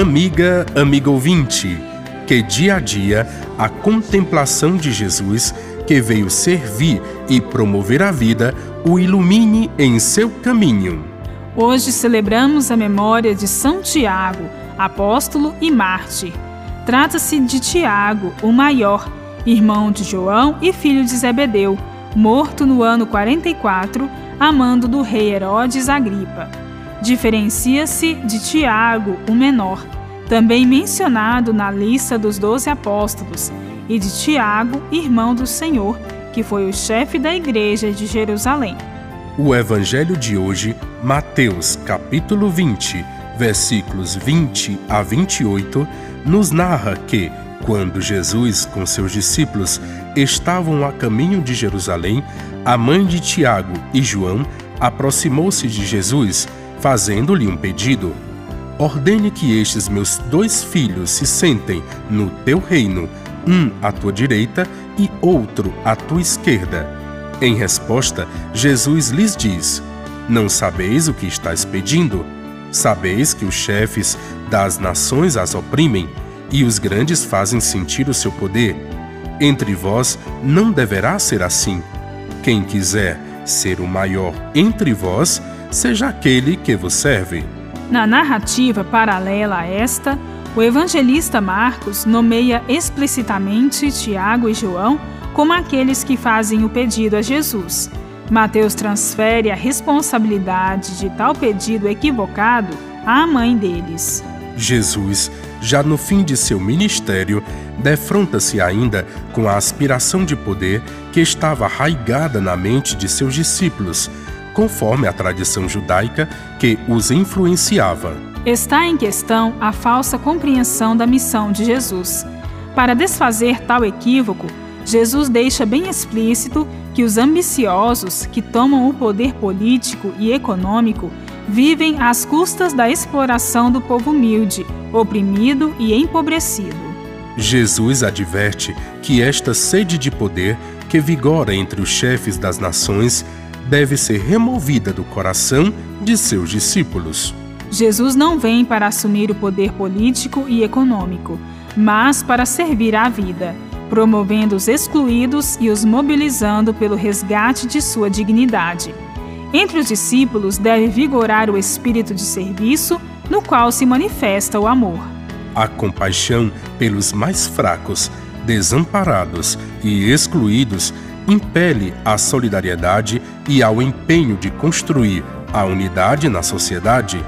Amiga, amigo ouvinte, que dia a dia a contemplação de Jesus, que veio servir e promover a vida, o ilumine em seu caminho. Hoje celebramos a memória de São Tiago, apóstolo e mártir. Trata-se de Tiago, o maior, irmão de João e filho de Zebedeu, morto no ano 44, amando do rei Herodes Agripa. Diferencia-se de Tiago, o menor, também mencionado na lista dos doze apóstolos, e de Tiago, irmão do Senhor, que foi o chefe da igreja de Jerusalém. O evangelho de hoje, Mateus, capítulo 20, versículos 20 a 28, nos narra que, quando Jesus com seus discípulos estavam a caminho de Jerusalém, a mãe de Tiago e João aproximou-se de Jesus, fazendo-lhe um pedido: Ordene que estes meus dois filhos se sentem no teu reino, um à tua direita e outro à tua esquerda. Em resposta, Jesus lhes diz: Não sabeis o que estáis pedindo? Sabeis que os chefes das nações as oprimem e os grandes fazem sentir o seu poder. Entre vós não deverá ser assim. Quem quiser ser o maior entre vós, seja aquele que vos serve. Na narrativa paralela a esta, o evangelista Marcos nomeia explicitamente Tiago e João como aqueles que fazem o pedido a Jesus. Mateus transfere a responsabilidade de tal pedido equivocado à mãe deles. Jesus, já no fim de seu ministério, defronta-se ainda com a aspiração de poder que estava arraigada na mente de seus discípulos, conforme a tradição judaica que os influenciava. Está em questão a falsa compreensão da missão de Jesus. Para desfazer tal equívoco, Jesus deixa bem explícito que os ambiciosos que tomam o poder político e econômico vivem às custas da exploração do povo humilde, oprimido e empobrecido. Jesus adverte que esta sede de poder que vigora entre os chefes das nações deve ser removida do coração de seus discípulos. Jesus não vem para assumir o poder político e econômico, mas para servir à vida, promovendo os excluídos e os mobilizando pelo resgate de sua dignidade. Entre os discípulos deve vigorar o espírito de serviço, no qual se manifesta o amor. A compaixão pelos mais fracos, desamparados e excluídos impele à solidariedade e ao empenho de construir a unidade na sociedade,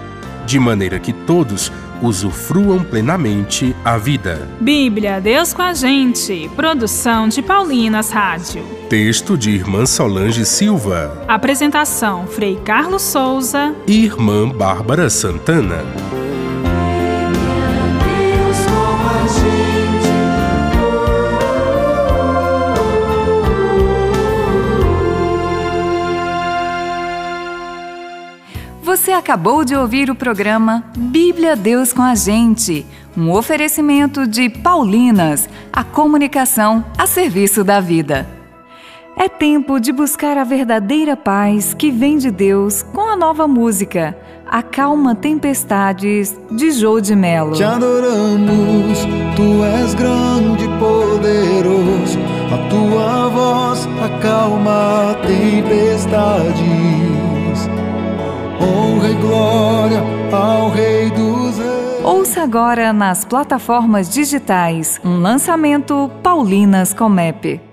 de maneira que todos usufruam plenamente a vida. Bíblia, Deus com a gente. Produção de Paulinas Rádio. Texto de Irmã Solange Silva. Apresentação: Frei Carlos Souza e Irmã Bárbara Santana. Você acabou de ouvir o programa Bíblia Deus com a Gente, um oferecimento de Paulinas, a comunicação a serviço da vida. É tempo de buscar a verdadeira paz que vem de Deus com a nova música Acalma Tempestades de Jô de Melo. Te adoramos, tu és grande e poderoso, a tua voz acalma a tempestade agora nas plataformas digitais um lançamento Paulinas Comep.